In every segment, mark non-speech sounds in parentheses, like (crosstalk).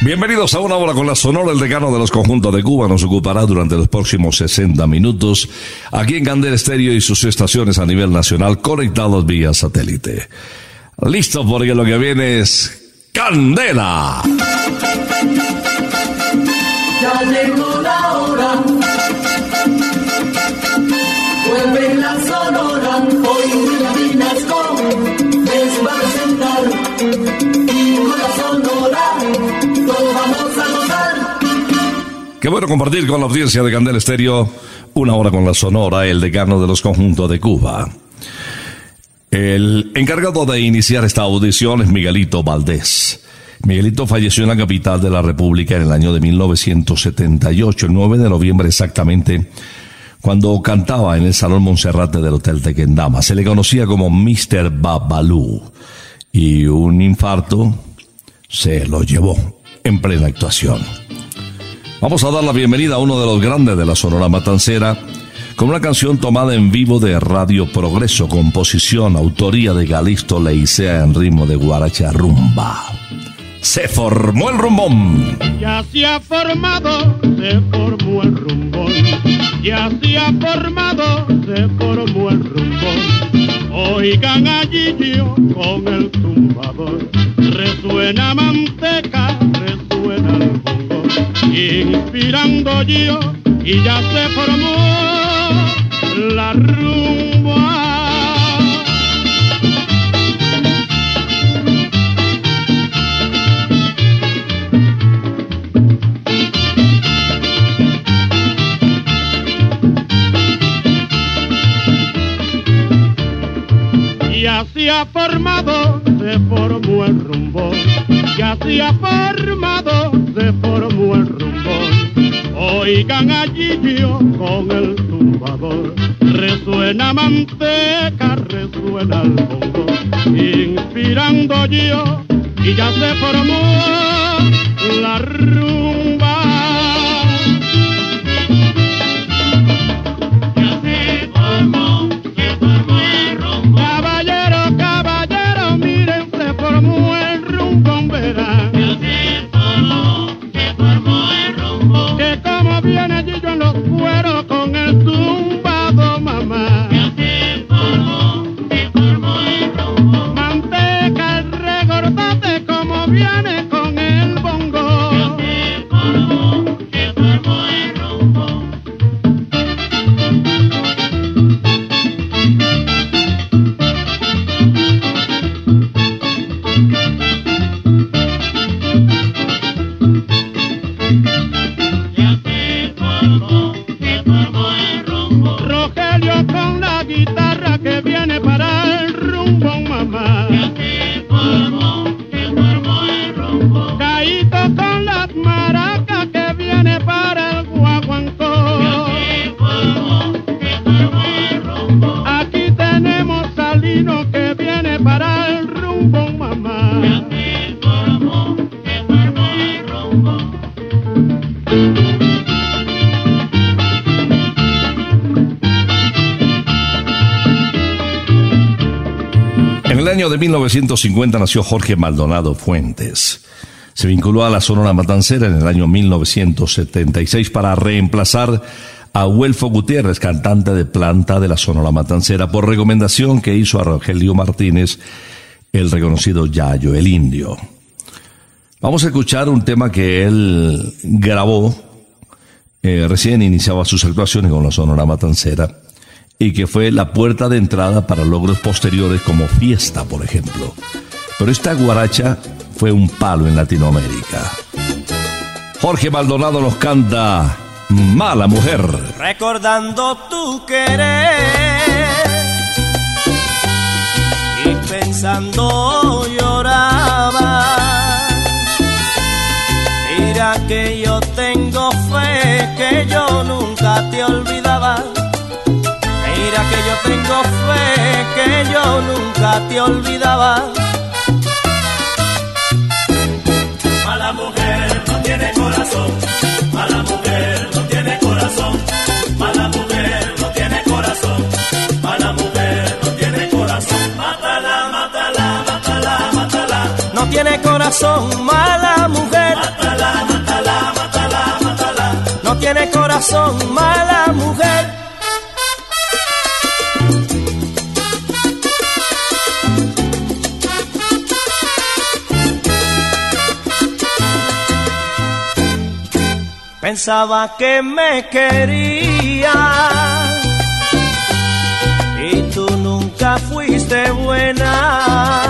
Bienvenidos a una hora con la Sonora. El decano de los conjuntos de Cuba nos ocupará durante los próximos 60 minutos aquí en Candel Estéreo y sus estaciones a nivel nacional conectados vía satélite. Listo porque lo que viene es Candela. Qué bueno compartir con la audiencia de Candel Estéreo una hora con la Sonora, el decano de los conjuntos de Cuba. El encargado de iniciar esta audición es Miguelito Valdés. Miguelito falleció en la capital de la República en el año de 1978, el 9 de noviembre exactamente, cuando cantaba en el Salón Monserrate del Hotel Tequendama. Se le conocía como Mr. Babalú y un infarto se lo llevó en plena actuación. Vamos a dar la bienvenida a uno de los grandes de la Sonora Matancera con una canción tomada en vivo de Radio Progreso, composición, autoría de Galisto Leicea en ritmo de guaracha rumba. Se formó el rumbón. Ya se ha formado, se formó el rumbón. Ya se ha formado, se formó el rumbón. Oigan allí yo con el tumbador, resuena manteca, inspirando yo y ya se formó la rumba. Y así ha formado, se formó el rumbo. Y así ha formado, se formó el rumbo. Oigan allí yo con el tumbador. Resuena manteca, resuena el bongo. Inspirando yo y ya se formó la de 1950 nació Jorge Maldonado Fuentes. Se vinculó a la Sonora Matancera en el año 1976 para reemplazar a Huelfo Gutiérrez, cantante de planta de la Sonora Matancera, por recomendación que hizo a Rogelio Martínez, el reconocido Yayo, el indio. Vamos a escuchar un tema que él grabó, eh, recién iniciaba sus actuaciones con la Sonora Matancera, y que fue la puerta de entrada para logros posteriores como Fiesta, por ejemplo. Pero esta guaracha fue un palo en Latinoamérica. Jorge Maldonado nos canta Mala Mujer. recordando tu querer y pensando lloraba. Mira que yo tengo fe que yo nunca te olvidaba. Mira que yo tengo fe que yo nunca te olvidaba. Mala mujer no tiene corazón, mala mujer no tiene corazón, mala mujer no tiene corazón, mala mujer no tiene corazón. Mátala, mátala, mátala, mátala, No tiene corazón, mala mujer. mátala, mátala, mátala, mátala. No tiene corazón, mala mujer. Pensaba que me quería y tú nunca fuiste buena.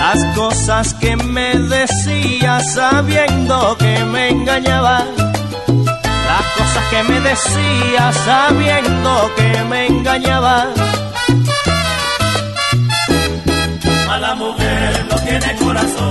Las cosas que me decías sabiendo que me engañabas. Las cosas que me decías sabiendo que me engañabas. Mala mujer no tiene corazón,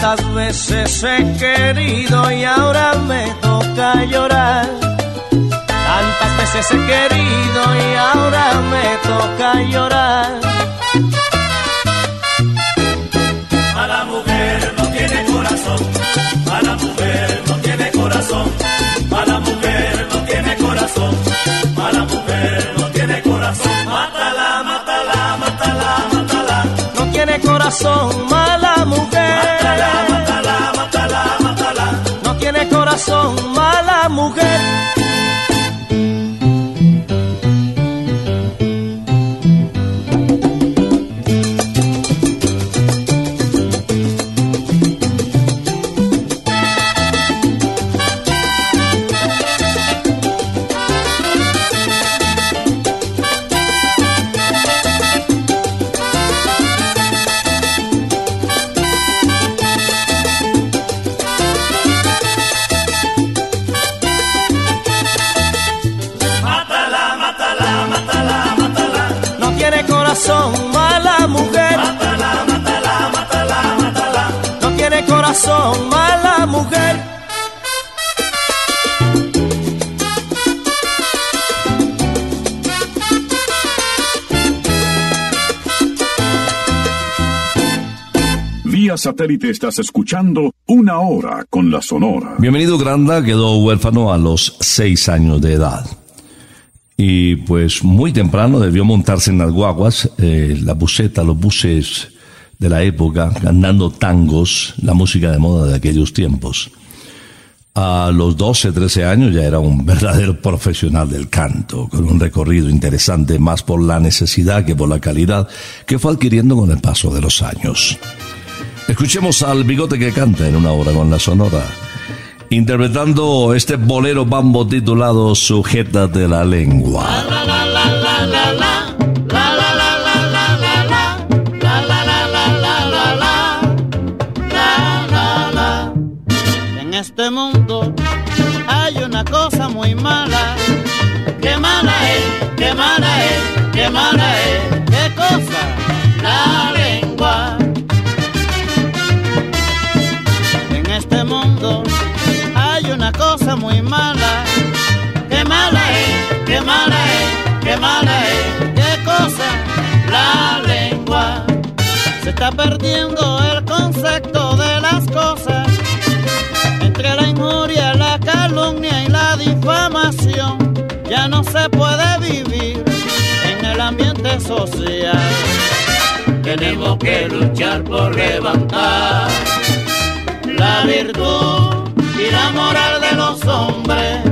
Tantas veces he querido y ahora me toca llorar. Tantas veces he querido y ahora me toca llorar. A la mujer no tiene corazón, a la mujer no tiene corazón, a la mujer no tiene corazón, a la mujer no tiene corazón. Mátala, mátala, mátala, mátala. No tiene corazón, mujer. Mátala, mátala, mátala. No tiene corazón, mala mujer. Satélite estás escuchando Una Hora con la Sonora. Bienvenido Granda quedó huérfano a los seis años de edad. Y pues muy temprano debió montarse en las guaguas, eh, la buseta, los buses de la época, cantando tangos, la música de moda de aquellos tiempos. A los 12, 13 años ya era un verdadero (laughs) profesional del canto, con un recorrido interesante más por la necesidad que por la calidad que fue adquiriendo con el paso de los años. Escuchemos al bigote que canta en una hora con la sonora, interpretando este bolero bambo titulado Sujétate la lengua. En este mundo hay una cosa muy mala. Qué es, qué es, qué es. ¿Qué cosa? La lengua. Cosa muy mala. Qué mala es, qué mala es, qué mala es. ¿Qué cosa? La lengua. Se está perdiendo el concepto de las cosas entre la injuria, la calumnia y la difamación, ya no se puede vivir en el ambiente social. Tenemos que luchar por levantar la virtud y la moral hombres.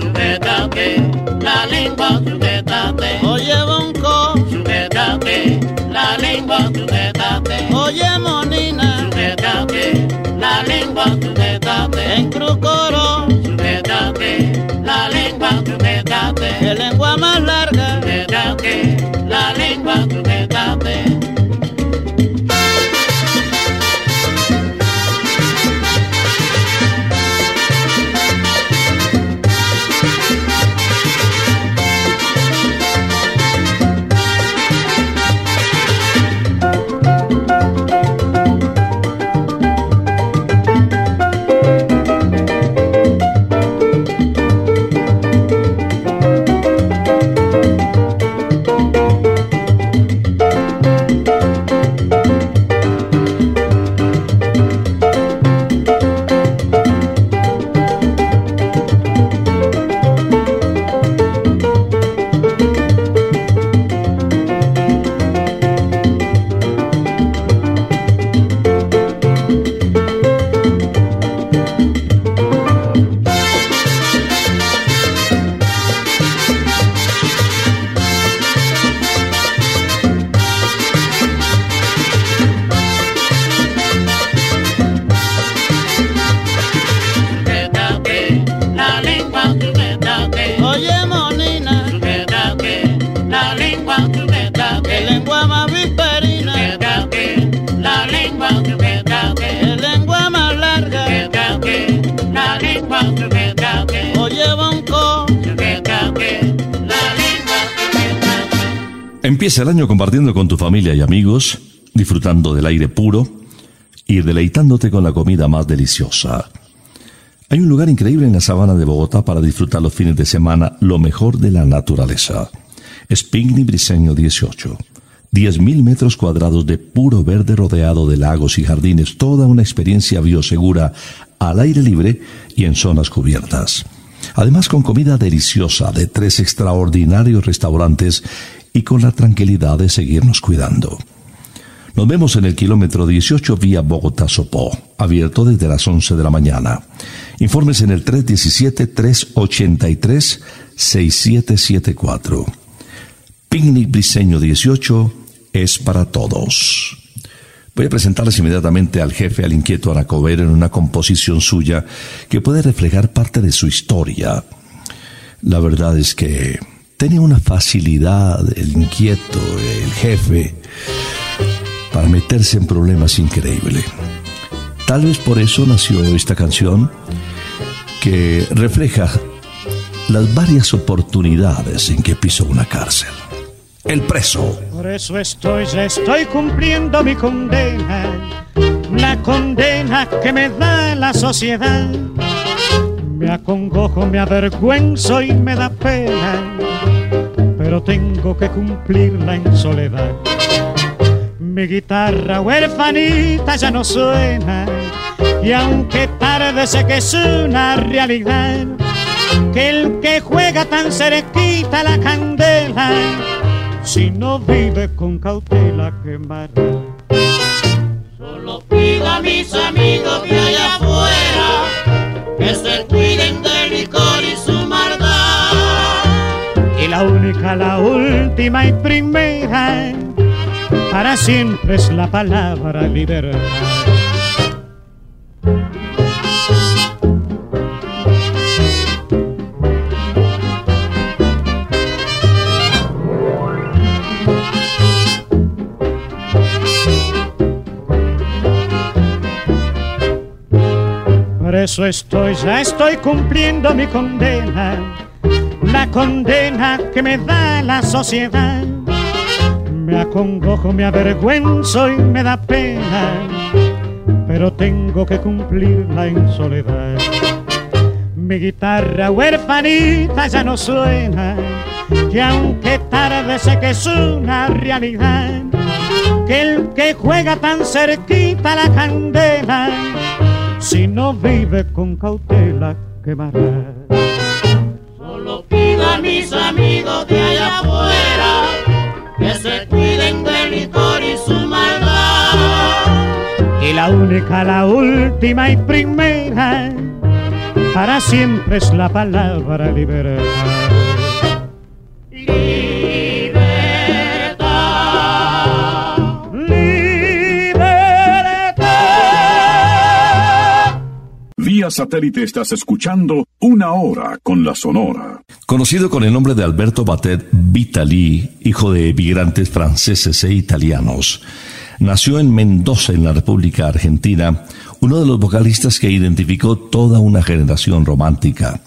Sujétate la lengua, sujétate. Oye, bonco, sujétate la lengua, sujétate. Oye, monina, sujétate la lengua, sujétate. En crucoro, sujétate la lengua, sujétate. ¿Qué lengua más larga? El año compartiendo con tu familia y amigos, disfrutando del aire puro y deleitándote con la comida más deliciosa. Hay un lugar increíble en la sabana de Bogotá para disfrutar los fines de semana lo mejor de la naturaleza. Es Picnic Briseño 18. 10.000 metros cuadrados de puro verde rodeado de lagos y jardines, toda una experiencia biosegura al aire libre y en zonas cubiertas. Además con comida deliciosa de tres extraordinarios restaurantes y con la tranquilidad de seguirnos cuidando. Nos vemos en el kilómetro 18 vía Bogotá-Sopó, abierto desde las 11 de la mañana. Informes en el 317-383-6774. Picnic Briseño 18 es para todos. Voy a presentarles inmediatamente al jefe, al inquieto Aracover, en una composición suya que puede reflejar parte de su historia. La verdad es que tenía una facilidad, el inquieto, el jefe, para meterse en problemas increíble. Tal vez por eso nació esta canción que refleja las varias oportunidades en que pisó una cárcel. El preso. Por eso estoy, ya estoy cumpliendo mi condena, la condena que me da la sociedad. Me acongojo, me avergüenzo y me da pena, pero tengo que cumplirla en soledad. Mi guitarra huerfanita ya no suena, y aunque tarde sé que es una realidad, que el que juega tan cerquita la candela, si no vive con cautela quemará. Solo pido a mis amigos de allá afuera que se cuiden del licor la única, la última y primera, para siempre es la palabra libertad. Por eso estoy, ya estoy cumpliendo mi condena, la condena que me da la sociedad. Me acongojo, me avergüenzo y me da pena, pero tengo que cumplirla en soledad. Mi guitarra huerfanita ya no suena, que aunque tarde sé que es una realidad, que el que juega tan cerquita la candela, si no vive con cautela quemará. A mis amigos de allá afuera que se cuiden del licor y su maldad. Y la única, la última y primera, para siempre es la palabra. Libertad. Satélite estás escuchando Una Hora con la Sonora. Conocido con el nombre de Alberto Batet Vitali, hijo de emigrantes franceses e italianos, nació en Mendoza, en la República Argentina, uno de los vocalistas que identificó toda una generación romántica.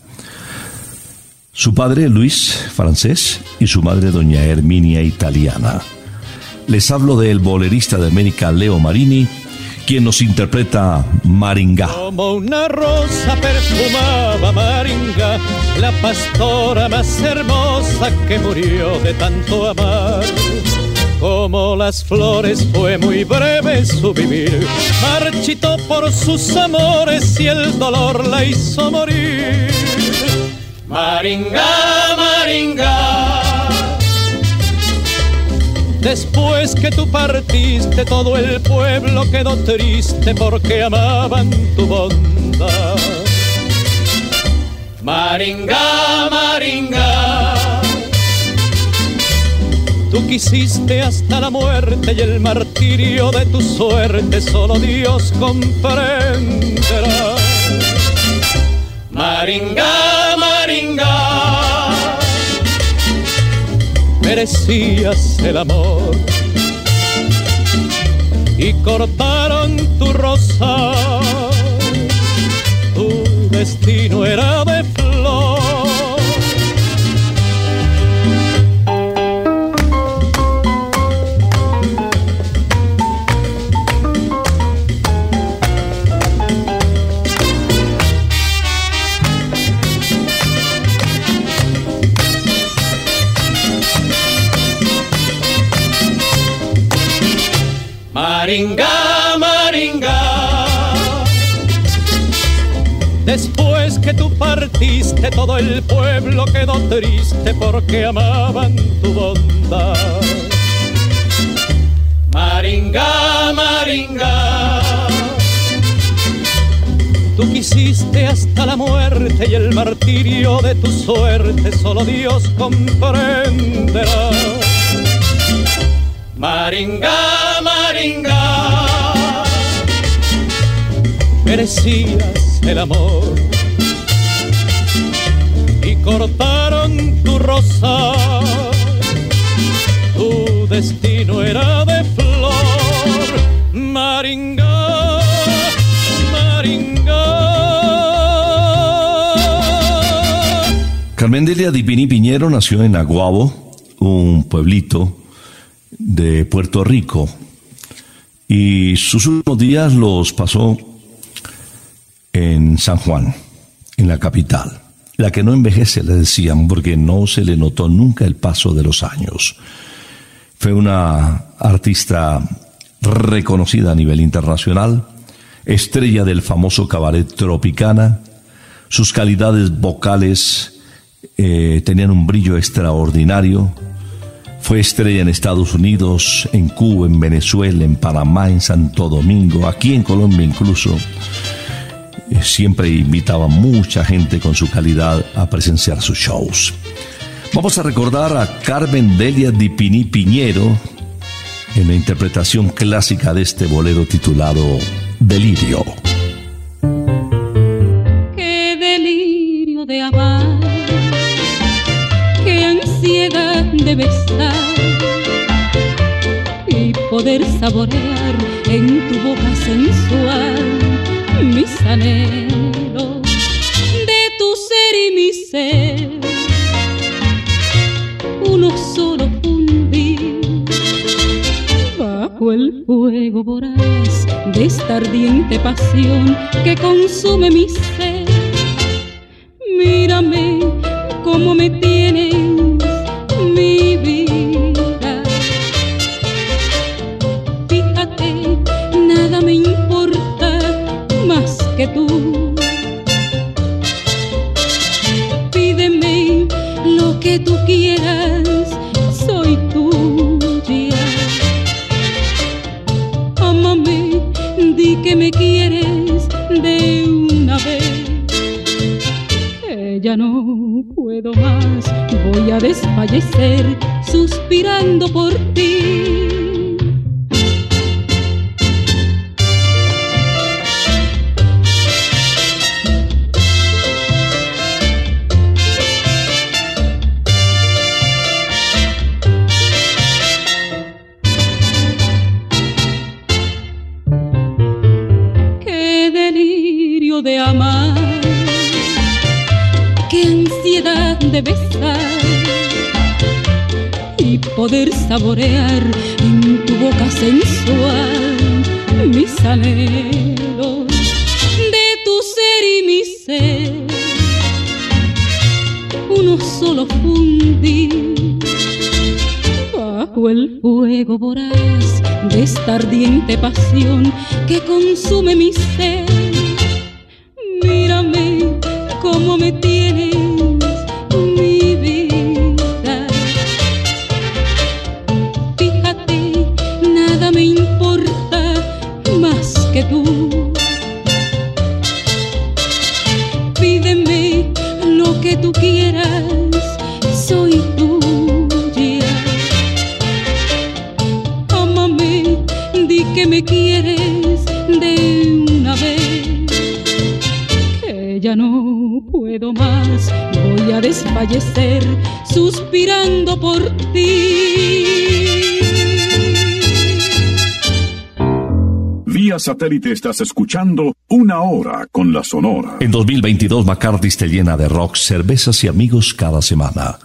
Su padre, Luis, francés, y su madre, doña Herminia, italiana. Les hablo del bolerista de América, Leo Marini, quien nos interpreta Maringá. Como una rosa perfumaba Maringa, la pastora más hermosa que murió de tanto amar. Como las flores fue muy breve su vivir, marchitó por sus amores y el dolor la hizo morir. Maringa, Maringa. Después que tú partiste, todo el pueblo quedó triste porque amaban tu bondad. Maringa, Maringa. Tú quisiste hasta la muerte y el martirio de tu suerte solo Dios comprenderá. Maringa, merecías el amor. Y cortaron tu rosa, tu destino era de Maringa. Después que tú partiste, todo el pueblo quedó triste porque amaban tu bondad. Maringa, Maringa. Tú quisiste hasta la muerte y el martirio de tu suerte solo Dios comprenderá. Maringa, Maringa, merecías el amor y cortaron tu rosa. Tu destino era de flor, Maringa, Maringa. Carmen Delia Dipini Piñero nació en Aguabo, un pueblito de Puerto Rico, y sus últimos días los pasó en San Juan, en la capital. La que no envejece, le decían, porque no se le notó nunca el paso de los años. Fue una artista reconocida a nivel internacional, estrella del famoso cabaret Tropicana. Sus calidades vocales eh, tenían un brillo extraordinario. Fue estrella en Estados Unidos, en Cuba, en Venezuela, en Panamá, en Santo Domingo, aquí en Colombia incluso. Eh, Siempre invitaba mucha gente con su calidad a presenciar sus shows. Vamos a recordar a Carmen Delia Di Pini Piñero en la interpretación clásica de este bolero titulado Delirio. Poder saborear en tu boca sensual mis anhelos de tu ser y mi ser. Uno solo fundir bajo el fuego voraz de esta ardiente pasión que consume mi ser. De besar y poder saborear en tu boca sensual mis anhelos de tu ser y mi ser. Uno solo fundir bajo el fuego voraz de esta ardiente pasión que consume mi ser. Mírame cómo me tienes, tú quieras, soy tuya. Ámame, di que me quieres de una vez. Que ya no puedo más, voy a desfallecer suspirando por ti. Vía satélite estás escuchando Una Hora con la Sonora. En 2022 McCarthy's te llena de rock, cervezas y amigos cada semana.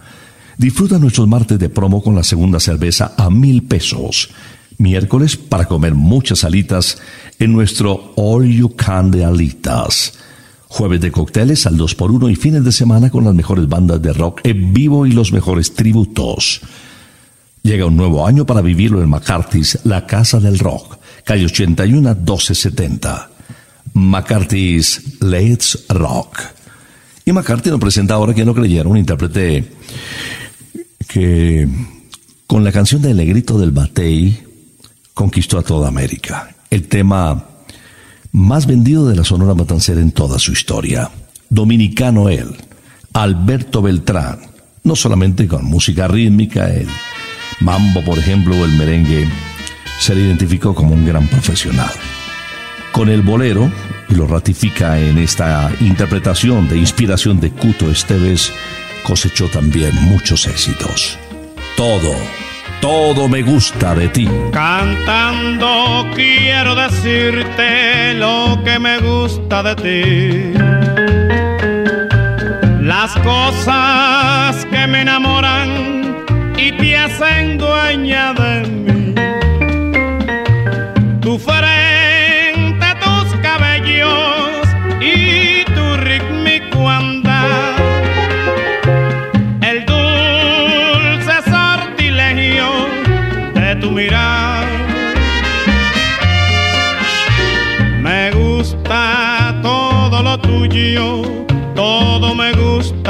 Disfruta nuestros martes de promo con la segunda cerveza a mil pesos. Miércoles para comer muchas alitas en nuestro All You Can de alitas. Jueves de cócteles al 2x1 y fines de semana con las mejores bandas de rock en vivo y los mejores tributos. Llega un nuevo año para vivirlo en McCarthy's, la casa del rock. calle 81 1270. McCarthy's Let's Rock. Y McCarthy nos presenta ahora, que no creyeron, un intérprete que con la canción de El Negrito del Batey conquistó a toda América. El tema más vendido de la Sonora Matancera en toda su historia. Dominicano él, Alberto Beltrán, no solamente con música rítmica, el mambo, por ejemplo, o el merengue, se le identificó como un gran profesional. Con el bolero, y lo ratifica en esta interpretación de inspiración de Cuto Esteves, cosechó también muchos éxitos. Todo, todo me gusta de ti. Cantando quiero decirte lo que me gusta de ti. Las cosas que me enamoran y te hacen dueña de mí.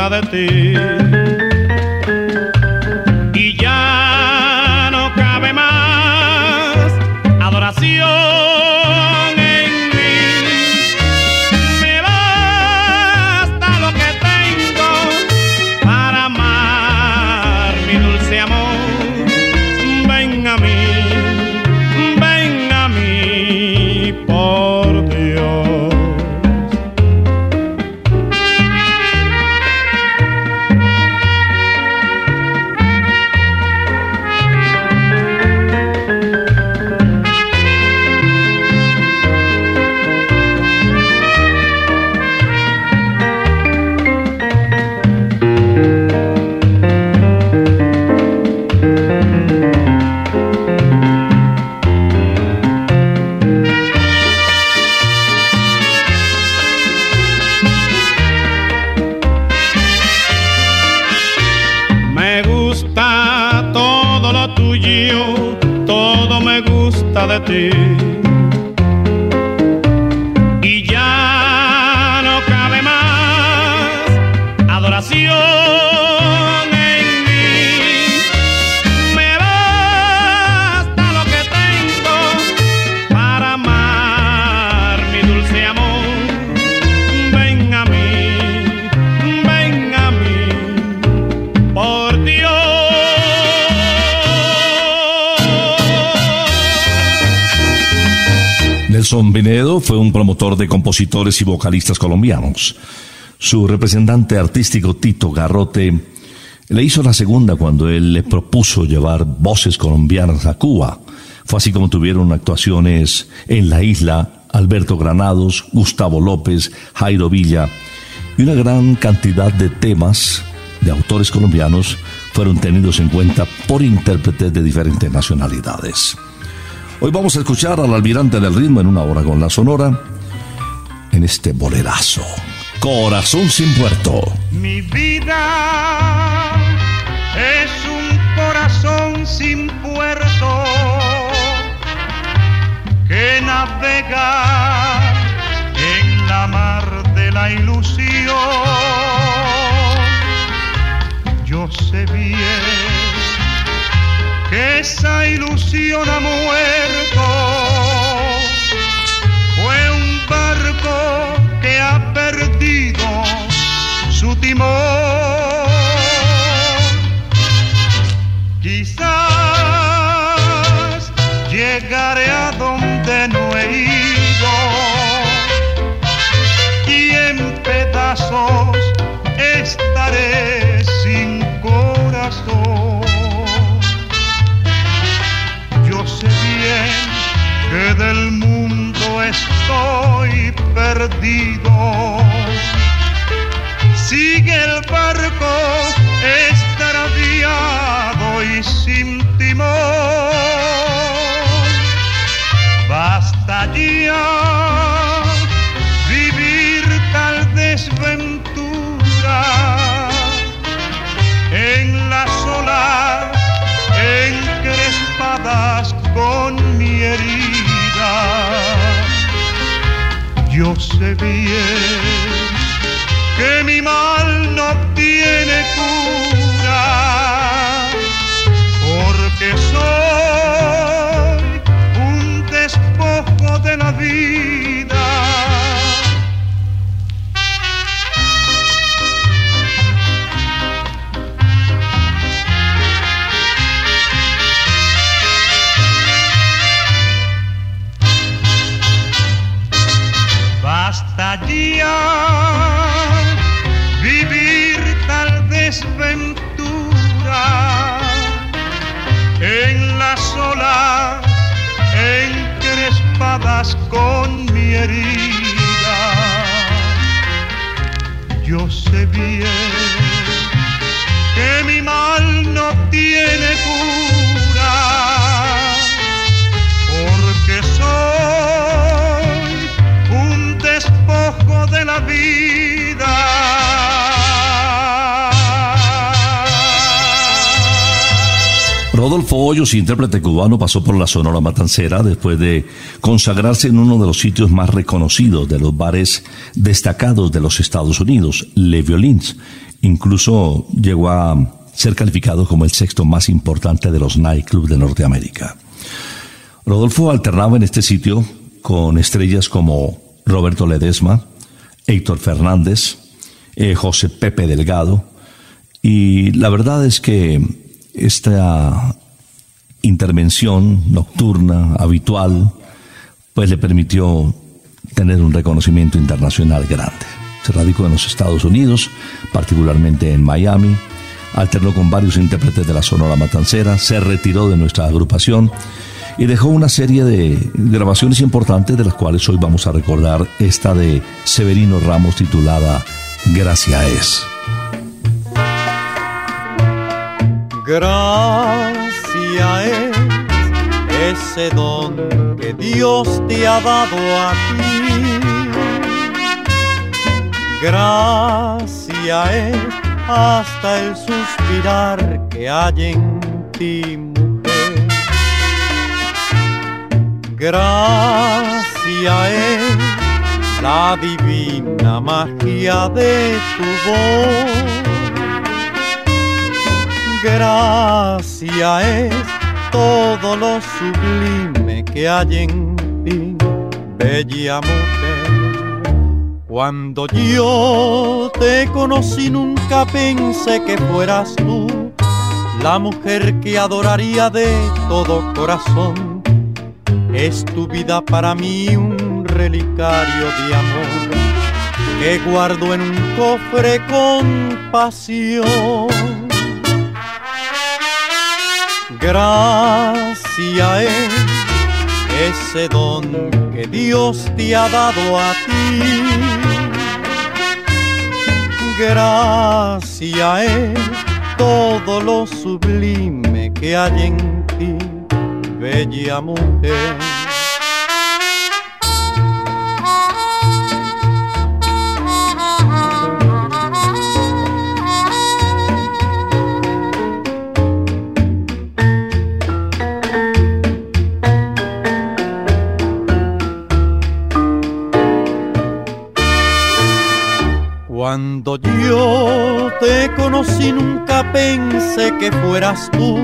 De ti. Compositores y vocalistas colombianos. Su representante artístico Tito Garrote le hizo la segunda cuando él le propuso llevar voces colombianas a Cuba. Fue así como tuvieron actuaciones en la isla Alberto Granados, Gustavo López, Jairo Villa y una gran cantidad de temas de autores colombianos fueron tenidos en cuenta por intérpretes de diferentes nacionalidades. Hoy vamos a escuchar al almirante del ritmo en una hora con la sonora en este bolerazo. Corazón sin puerto. Mi vida es un corazón sin puerto que navega en la mar de la ilusión. Yo sé bien que esa ilusión ha muerto. Perdido su timón. Quizás llegaré a donde no he ido y en pedazos estaré sin corazón. Yo sé bien que del mundo estoy perdido. Sigue el barco extraviado y sin timón. Basta ya vivir tal desventura en las olas encrespadas con Yo sé bien que mi mal no tiene Hoyos, intérprete cubano, pasó por la Sonora Matancera después de consagrarse en uno de los sitios más reconocidos de los bares destacados de los Estados Unidos, Le Violins. Incluso llegó a ser calificado como el sexto más importante de los nightclubs de Norteamérica. Rodolfo alternaba en este sitio con estrellas como Roberto Ledesma, Héctor Fernández, eh, José Pepe Delgado, y la verdad es que esta intervención nocturna, habitual, pues le permitió tener un reconocimiento internacional grande. Se radicó en los Estados Unidos, particularmente en Miami, alternó con varios intérpretes de la Sonora Matancera, se retiró de nuestra agrupación y dejó una serie de grabaciones importantes de las cuales hoy vamos a recordar esta de Severino Ramos titulada Gracia es. Gracia es ese don que Dios te ha dado a ti. Gracia es hasta el suspirar que hay en ti, mujer. Gracia es la divina magia de tu voz. Gracia es todo lo sublime que hay en ti, bella mujer. Cuando yo te conocí nunca pensé que fueras tú la mujer que adoraría de todo corazón. Es tu vida para mí un relicario de amor que guardo en un cofre con pasión. Gracia es ese don que Dios te ha dado a ti. Gracia es todo lo sublime que hay en ti, bella mujer. Tú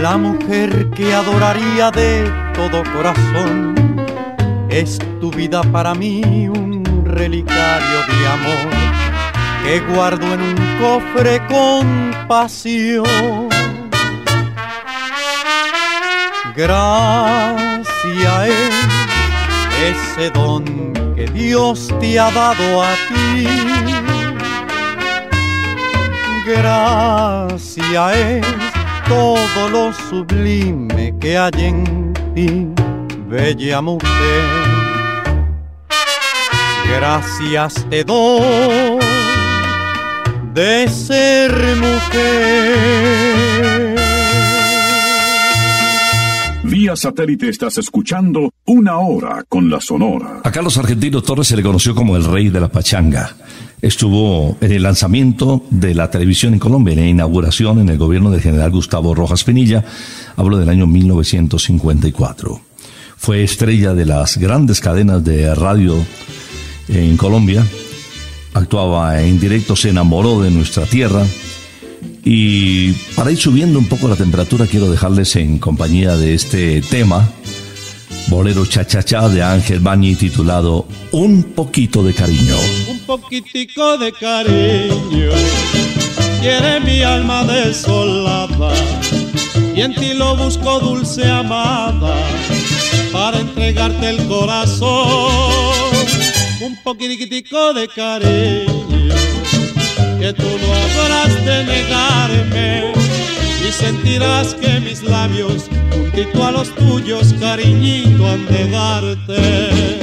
la mujer que adoraría de todo corazón. Es tu vida para mí un relicario de amor que guardo en un cofre con pasión. Gracia es ese don que Dios te ha dado a ti. Gracia es todo lo sublime que hay en ti, bella mujer. Gracias te doy de ser mujer. Vía satélite estás escuchando Una Hora con la Sonora. A Carlos Argentino Torres se le conoció como el rey de la pachanga. Estuvo en el lanzamiento de la televisión en Colombia, en la inauguración en el gobierno del general Gustavo Rojas Pinilla, hablo del año 1954. Fue estrella de las grandes cadenas de radio en Colombia. Actuaba en directo, se enamoró de nuestra tierra. Y para ir subiendo un poco la temperatura, quiero dejarles en compañía de este tema, bolero cha-cha-cha de Ángel Bañi, titulado Un poquito de cariño. Un poquitico de cariño quiere mi alma desolada y en ti lo busco dulce amada para entregarte el corazón. Un poquitico de cariño que tú no habrás de negarme y sentirás que mis labios juntito a los tuyos cariñito han de darte.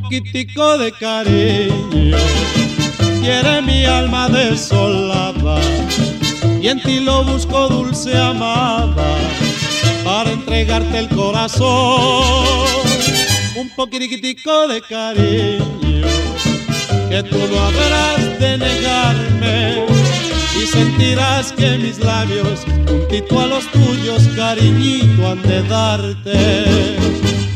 Poquitico de cariño. Quiere mi alma desolada y en ti lo busco dulce amada para entregarte el corazón. Un poquitico de cariño que tú no habrás de negarme y sentirás que mis labios juntito a los tuyos cariñito han de darte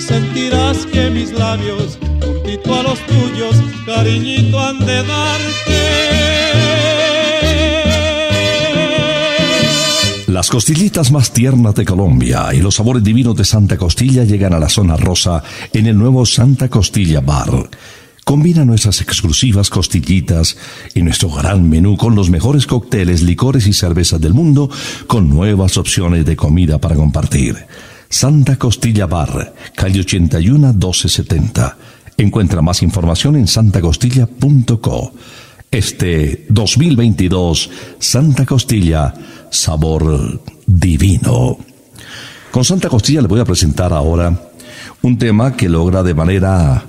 sentirás que mis labios, juntito a los tuyos, cariñito han de darte. Las costillitas más tiernas de Colombia y los sabores divinos de Santa Costilla llegan a la zona rosa en el nuevo Santa Costilla Bar. Combina nuestras exclusivas costillitas y nuestro gran menú con los mejores cócteles, licores y cervezas del mundo con nuevas opciones de comida para compartir. Santa Costilla Bar, calle 81 1270. Encuentra más información en santacostilla.co. Este 2022, Santa Costilla, sabor divino. Con Santa Costilla le voy a presentar ahora un tema que logra de manera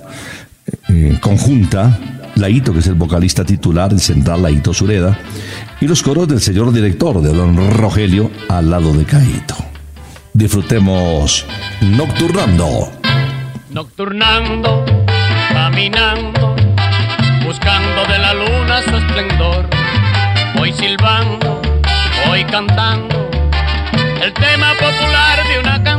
eh, conjunta Laito, que es el vocalista titular, el central Laito Sureda, y los coros del señor director, de don Rogelio, al lado de Caito. Disfrutemos Nocturnando. Nocturnando, caminando, buscando de la luna su esplendor. Voy silbando, voy cantando el tema popular de una canción.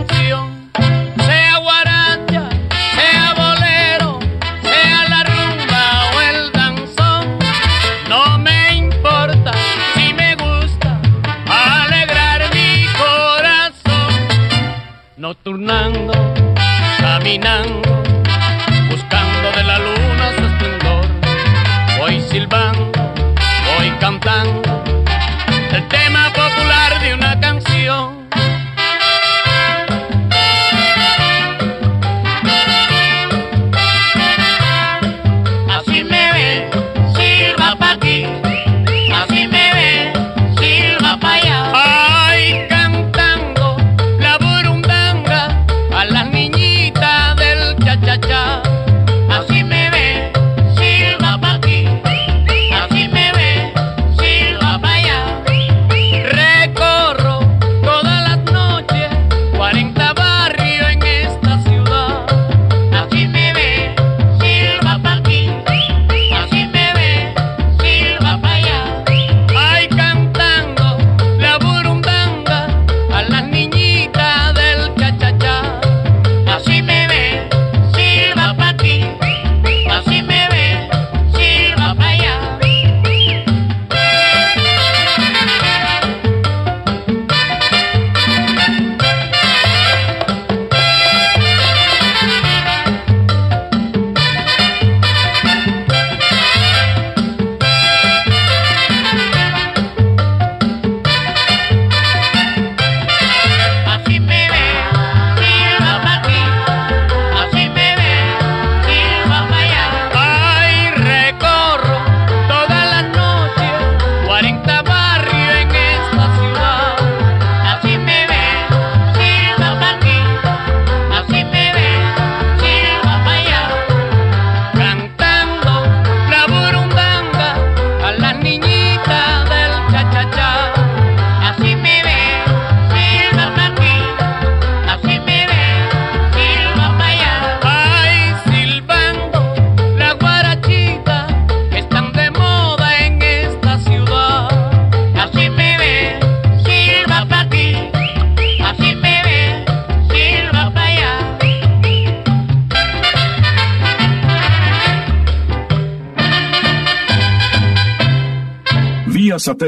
Nocturnando, caminando, buscando de la luna su esplendor. Voy silbando, voy cantando el tema popular de una canción.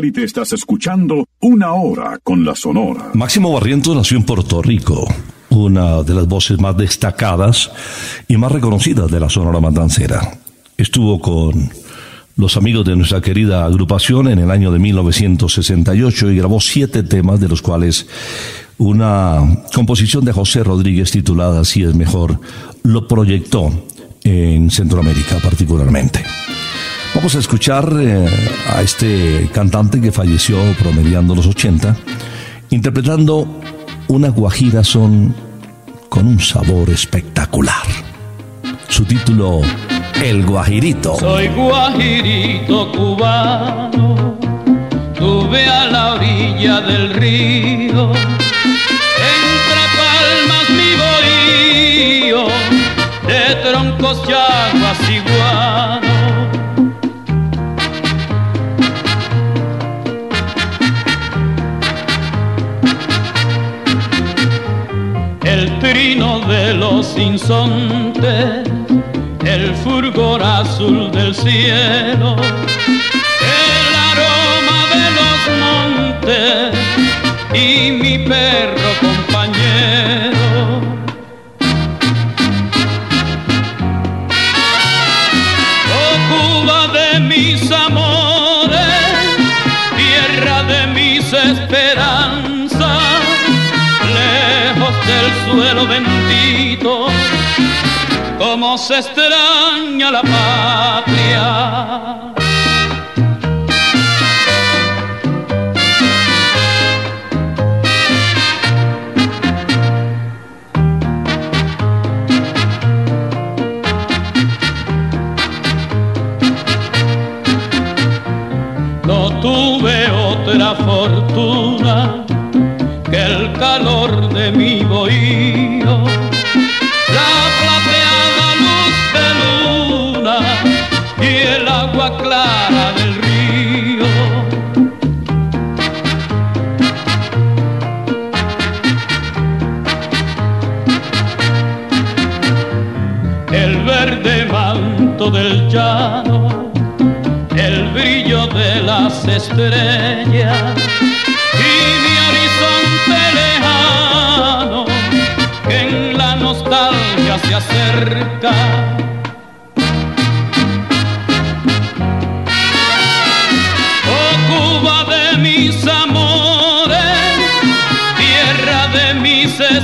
Satélite estás escuchando Una Hora con la Sonora. Máximo Barrientos nació en Puerto Rico, una de las voces más destacadas y más reconocidas de la Sonora Matancera. Estuvo con los amigos de nuestra querida agrupación en el año de 1968 y grabó siete temas, de los cuales una composición de José Rodríguez titulada Así es mejor lo proyectó en Centroamérica particularmente. Vamos a escuchar eh, a este cantante que falleció promediando los 80, interpretando una guajira son con un sabor espectacular. Su título, El Guajirito. Soy guajirito cubano, tuve a la orilla del río, entre palmas mi bohío, de troncos llamas iguanos. El trino de los insontes, el fulgor azul del cielo, el aroma de los montes y mi perro como se extraña la patria. No tuve otra fortuna que el calor de mi bohío, clara del río. El verde manto del llano el brillo de las estrellas y mi horizonte lejano que en la nostalgia se acerca.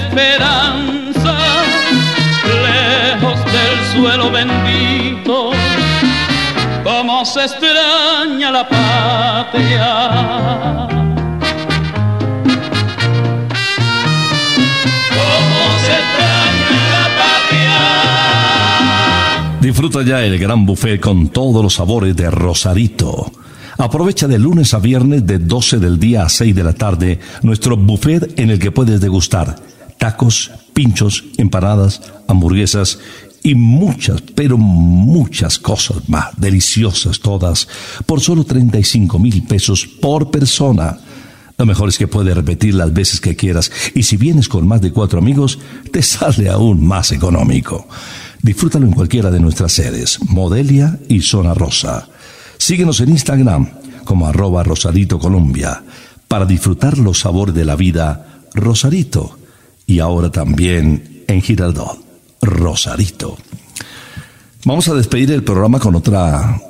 Mis esperanzas, lejos del suelo bendito. Cómo se extraña la patria. Disfruta ya el gran buffet con todos los sabores de Rosarito. Aprovecha de lunes a viernes de 12 del día a 6 de la tarde nuestro buffet en el que puedes degustar tacos, pinchos, empanadas, hamburguesas y muchas, pero muchas cosas más, deliciosas todas, por solo 35 mil pesos por persona. Lo mejor es que puedes repetir las veces que quieras y si vienes con más de cuatro amigos, te sale aún más económico. Disfrútalo en cualquiera de nuestras sedes, Modelia y Zona Rosa. Síguenos en Instagram como arroba Rosarito Colombia para disfrutar los sabores de la vida Rosarito y ahora también en Girardot. Rosarito. Vamos a despedir el programa con otra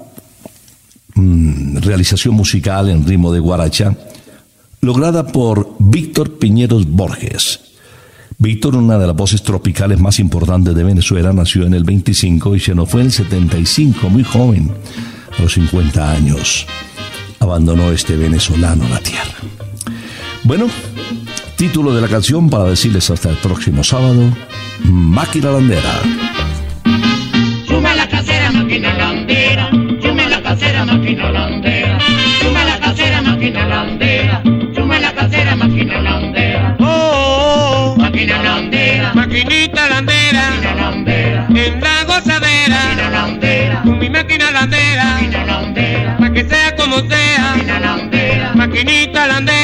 mm, realización musical en ritmo de guaracha, lograda por Víctor Piñeros Borges. Víctor, una de las voces tropicales más importantes de Venezuela, nació en el 25 y se nos fue en el 75, muy joven, a los 50 años. Abandonó este venezolano la tierra. Bueno, título de la canción para decirles hasta el próximo sábado, Máquina Landera. Suma la casera, máquina landera. Suma la casera, máquina landera. Suma la casera, máquina landera. Suma la casera, máquina landera. Oh, Máquina landera. maquinita landera, Máquina landera. en la gozadera, Máquina landera. con mi máquina landera, Máquina landera. para que sea como sea, Máquina landera. maquinita landera.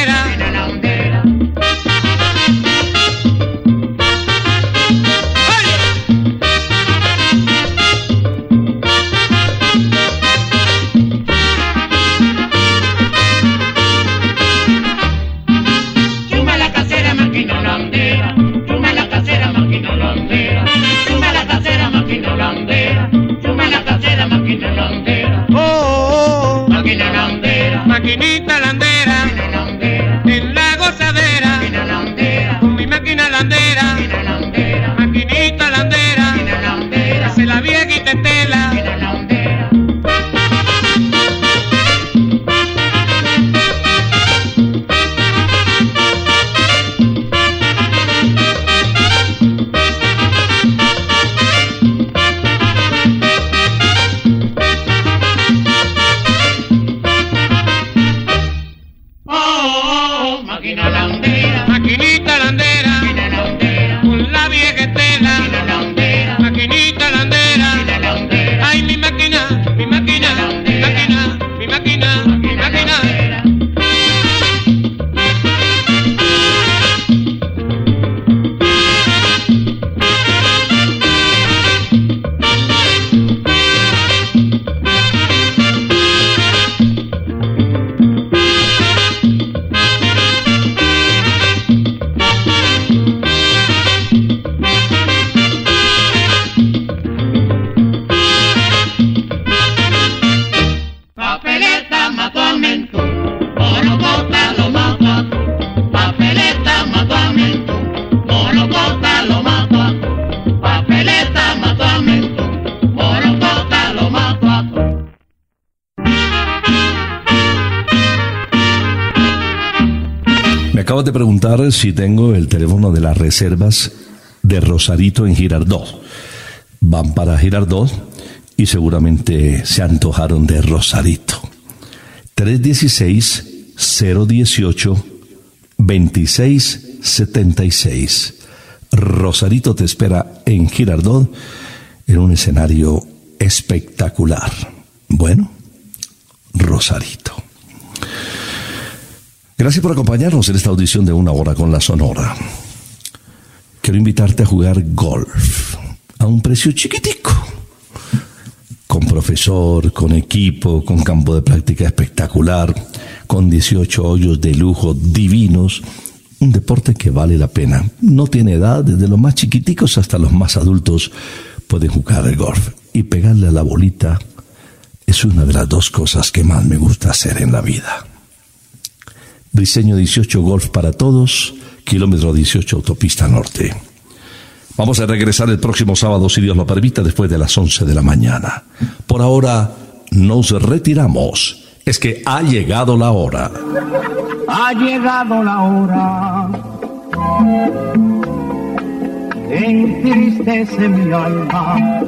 Si tengo el teléfono de las reservas de Rosarito en Girardot. Van para Girardot y seguramente se antojaron de Rosarito. 316-018-2676. Rosarito te espera en Girardot en un escenario espectacular. Bueno, Rosarito. Gracias por acompañarnos en esta audición de una hora con la Sonora. Quiero invitarte a jugar golf a un precio chiquitico. Con profesor, con equipo, con campo de práctica espectacular, con 18 hoyos de lujo divinos. Un deporte que vale la pena. No tiene edad, desde los más chiquiticos hasta los más adultos pueden jugar el golf. Y pegarle a la bolita es una de las dos cosas que más me gusta hacer en la vida. Diseño 18 Golf para todos, kilómetro 18 Autopista Norte. Vamos a regresar el próximo sábado, si Dios lo permite, después de las 11 de la mañana. Por ahora, nos retiramos. Es que ha llegado la hora. Ha llegado la hora. Entristece mi alma.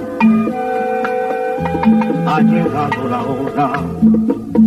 Ha llegado la hora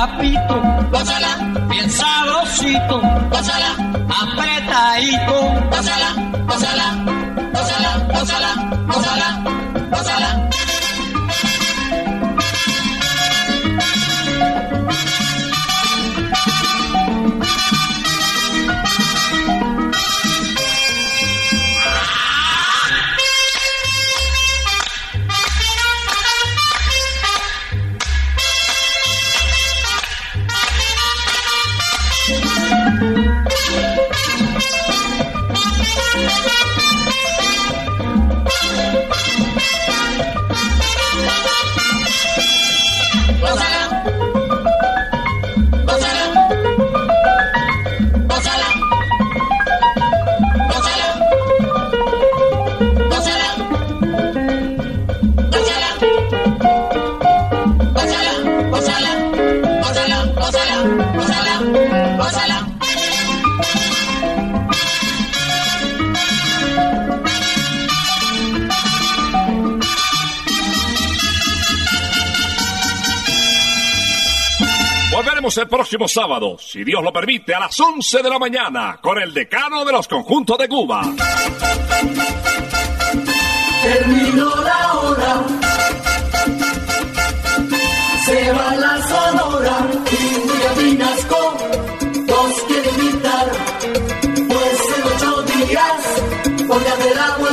papito, gózala, bien sabrosito, gózala, apretadito, gózala, gózala, estaremos el próximo sábado, si Dios lo permite, a las 11 de la mañana, con el decano de los conjuntos de Cuba. Terminó la hora, se va la sonora y William Vinasco nos quiere invitar, pues en ocho días, de la vuelve